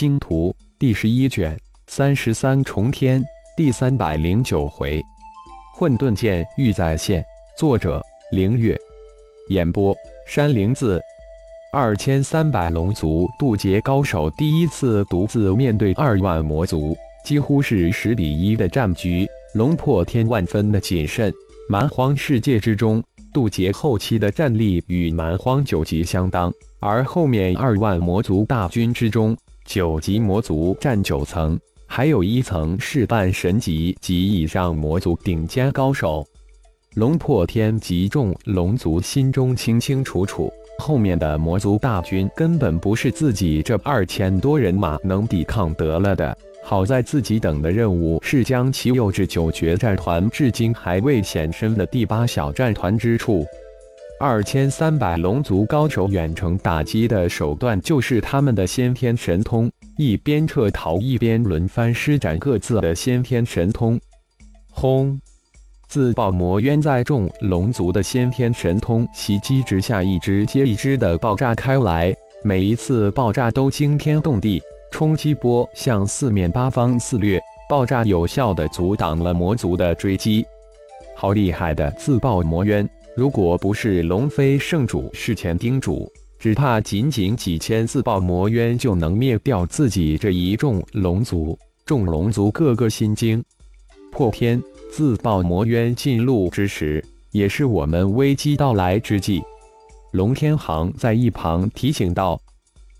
星图》第十一卷三十三重天第三百零九回，混沌剑欲再现。作者：凌月。演播：山灵子。二千三百龙族渡劫高手第一次独自面对二万魔族，几乎是十比一的战局。龙破天万分的谨慎。蛮荒世界之中。渡劫后期的战力与蛮荒九级相当，而后面二万魔族大军之中，九级魔族占九层，还有一层是半神级及以上魔族顶尖高手。龙破天及众龙族心中清清楚楚，后面的魔族大军根本不是自己这二千多人马能抵抗得了的。好在自己等的任务是将其诱至九决战团至今还未现身的第八小战团之处。二千三百龙族高手远程打击的手段就是他们的先天神通，一边撤逃一边轮番施展各自的先天神通。轰！自爆魔渊在众龙族的先天神通袭击之下，一只接一只的爆炸开来，每一次爆炸都惊天动地。冲击波向四面八方肆虐，爆炸有效地阻挡了魔族的追击。好厉害的自爆魔渊！如果不是龙飞圣主事前叮嘱，只怕仅仅几千自爆魔渊就能灭掉自己这一众龙族。众龙族个个心惊。破天自爆魔渊进入之时，也是我们危机到来之际。龙天行在一旁提醒道：“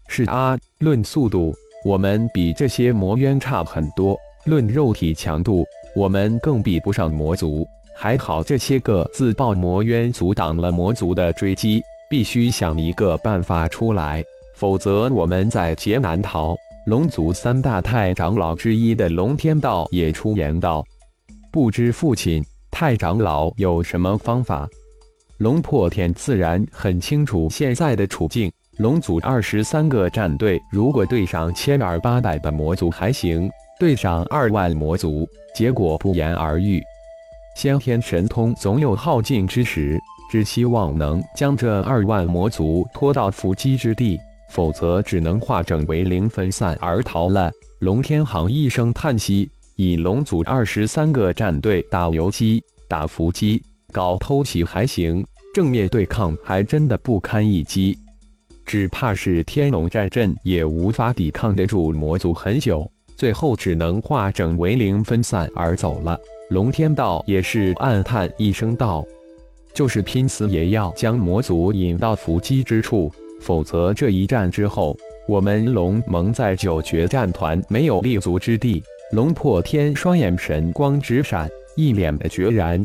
是啊，论速度。”我们比这些魔渊差很多，论肉体强度，我们更比不上魔族。还好这些个自爆魔渊阻挡了魔族的追击，必须想一个办法出来，否则我们在劫难逃。龙族三大太长老之一的龙天道也出言道：“不知父亲太长老有什么方法？”龙破天自然很清楚现在的处境。龙族二十三个战队，如果对上千二八百的魔族还行，对上二万魔族，结果不言而喻。先天神通总有耗尽之时，只希望能将这二万魔族拖到伏击之地，否则只能化整为零，分散而逃了。龙天行一声叹息：以龙族二十三个战队打游击、打伏击、搞偷袭还行，正面对抗还真的不堪一击。只怕是天龙战阵也无法抵抗得住魔族很久，最后只能化整为零，分散而走了。龙天道也是暗叹一声道：“就是拼死也要将魔族引到伏击之处，否则这一战之后，我们龙盟在九绝战团没有立足之地。”龙破天双眼神光直闪，一脸的决然。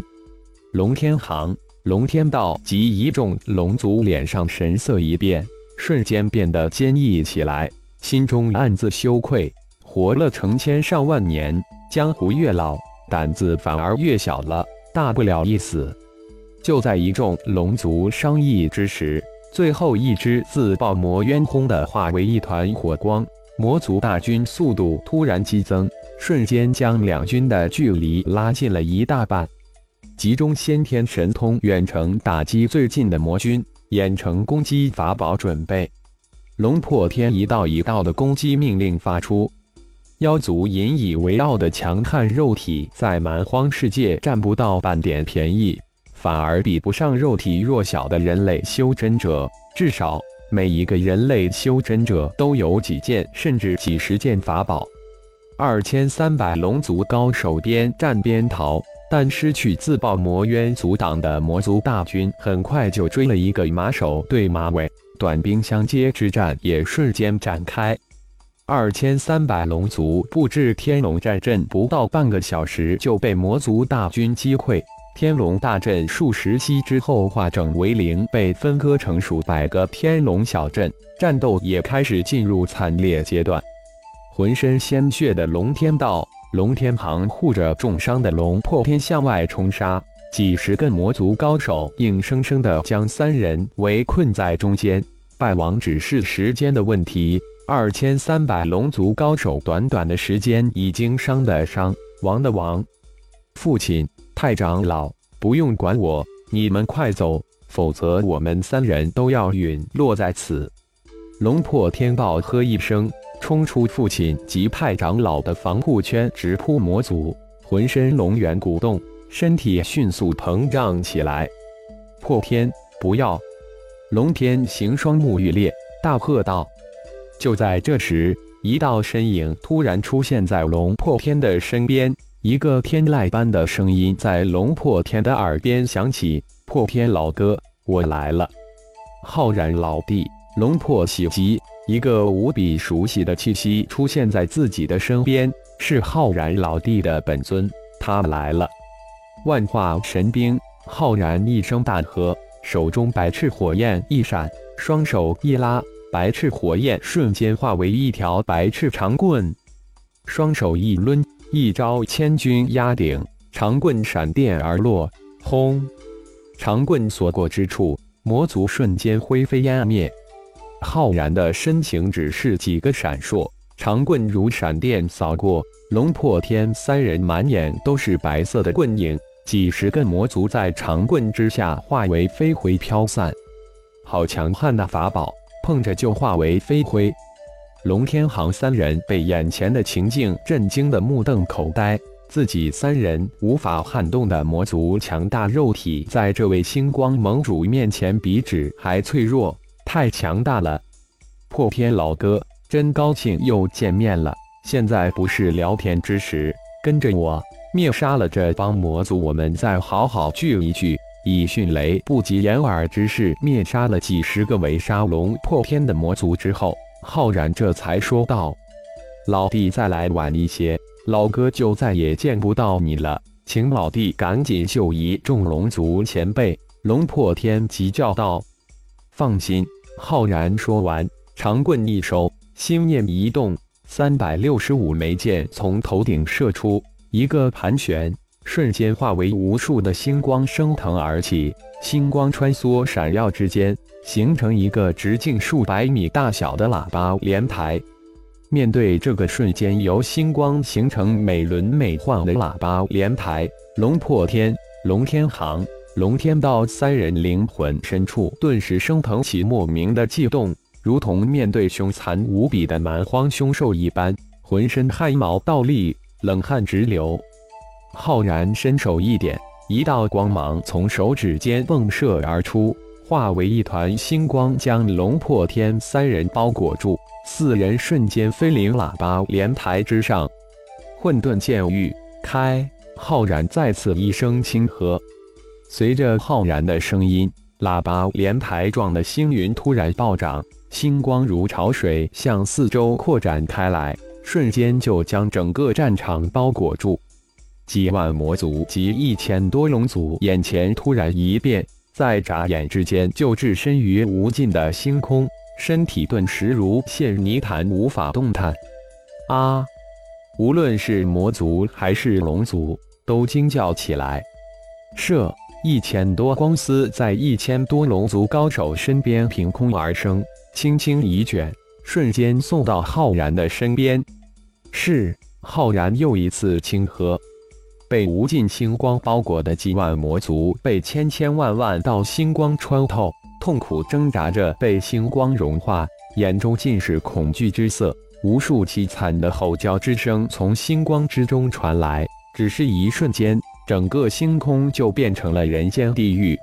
龙天行、龙天道及一众龙族脸上神色一变。瞬间变得坚毅起来，心中暗自羞愧。活了成千上万年，江湖越老，胆子反而越小了。大不了一死。就在一众龙族商议之时，最后一只自爆魔渊轰的化为一团火光，魔族大军速度突然激增，瞬间将两军的距离拉近了一大半。集中先天神通，远程打击最近的魔军。远程攻击法宝准备，龙破天一道一道的攻击命令发出。妖族引以为傲的强悍肉体，在蛮荒世界占不到半点便宜，反而比不上肉体弱小的人类修真者。至少每一个人类修真者都有几件甚至几十件法宝。二千三百龙族高手边战边逃。但失去自爆魔渊阻挡的魔族大军，很快就追了一个马首对马尾，短兵相接之战也瞬间展开。二千三百龙族布置天龙战阵，不到半个小时就被魔族大军击溃。天龙大阵数十息之后化整为零，被分割成数百个天龙小阵，战斗也开始进入惨烈阶段。浑身鲜血的龙天道。龙天旁护着重伤的龙破天向外冲杀，几十个魔族高手硬生生的将三人围困在中间，败亡只是时间的问题。二千三百龙族高手短短的时间已经伤的伤，亡的亡。父亲太长老，不用管我，你们快走，否则我们三人都要陨落在此。龙破天暴喝一声，冲出父亲及太长老的防护圈，直扑魔族，浑身龙元鼓动，身体迅速膨胀起来。破天，不要！龙天行双目欲裂，大喝道。就在这时，一道身影突然出现在龙破天的身边，一个天籁般的声音在龙破天的耳边响起：“破天老哥，我来了。”浩然老弟。龙破喜极，一个无比熟悉的气息出现在自己的身边，是浩然老弟的本尊，他来了！万化神兵，浩然一声大喝，手中百翅火焰一闪，双手一拉，白翅火焰瞬间化为一条白翅长棍，双手一抡，一招千钧压顶，长棍闪电而落，轰！长棍所过之处，魔族瞬间灰飞烟灭。浩然的身形只是几个闪烁，长棍如闪电扫过，龙破天三人满眼都是白色的棍影，几十个魔族在长棍之下化为飞灰飘散。好强悍的法宝，碰着就化为飞灰。龙天行三人被眼前的情境震惊的目瞪口呆，自己三人无法撼动的魔族强大肉体，在这位星光盟主面前比纸还脆弱。太强大了，破天老哥，真高兴又见面了。现在不是聊天之时，跟着我灭杀了这帮魔族，我们再好好聚一聚。以迅雷不及掩耳之势灭杀了几十个围杀龙破天的魔族之后，浩然这才说道：“老弟再来晚一些，老哥就再也见不到你了，请老弟赶紧就仪。”众龙族前辈，龙破天急叫道：“放心。”浩然说完，长棍一收，心念一动，三百六十五枚箭从头顶射出，一个盘旋，瞬间化为无数的星光升腾而起，星光穿梭闪耀之间，形成一个直径数百米大小的喇叭莲台。面对这个瞬间由星光形成美轮美奂的喇叭莲台，龙破天，龙天行。龙天道三人灵魂深处顿时升腾起莫名的悸动，如同面对凶残无比的蛮荒凶兽一般，浑身汗毛倒立，冷汗直流。浩然伸手一点，一道光芒从手指间迸射而出，化为一团星光，将龙破天三人包裹住。四人瞬间飞临喇叭莲台之上，混沌剑域开。浩然再次一声轻喝。随着浩然的声音，喇叭莲台状的星云突然暴涨，星光如潮水向四周扩展开来，瞬间就将整个战场包裹住。几万魔族及一千多龙族眼前突然一变，在眨眼之间就置身于无尽的星空，身体顿时如陷泥潭，无法动弹。啊！无论是魔族还是龙族，都惊叫起来。射！一千多光丝在一千多龙族高手身边凭空而生，轻轻一卷，瞬间送到浩然的身边。是浩然又一次轻喝，被无尽星光包裹的几万魔族被千千万万道星光穿透，痛苦挣扎着被星光融化，眼中尽是恐惧之色。无数凄惨的吼叫之声从星光之中传来，只是一瞬间。整个星空就变成了人间地狱，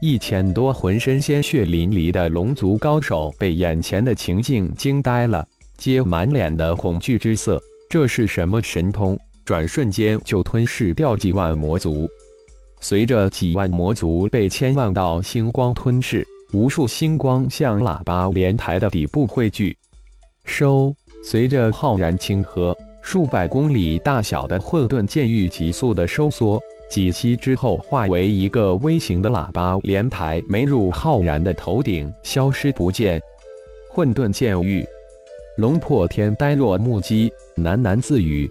一千多浑身鲜血淋漓的龙族高手被眼前的情境惊呆了，皆满脸的恐惧之色。这是什么神通？转瞬间就吞噬掉几万魔族。随着几万魔族被千万道星光吞噬，无数星光向喇叭莲台的底部汇聚。收！随着浩然轻喝。数百公里大小的混沌剑域急速的收缩，几息之后化为一个微型的喇叭莲台，没入浩然的头顶，消失不见。混沌剑域，龙破天呆若木鸡，喃喃自语：“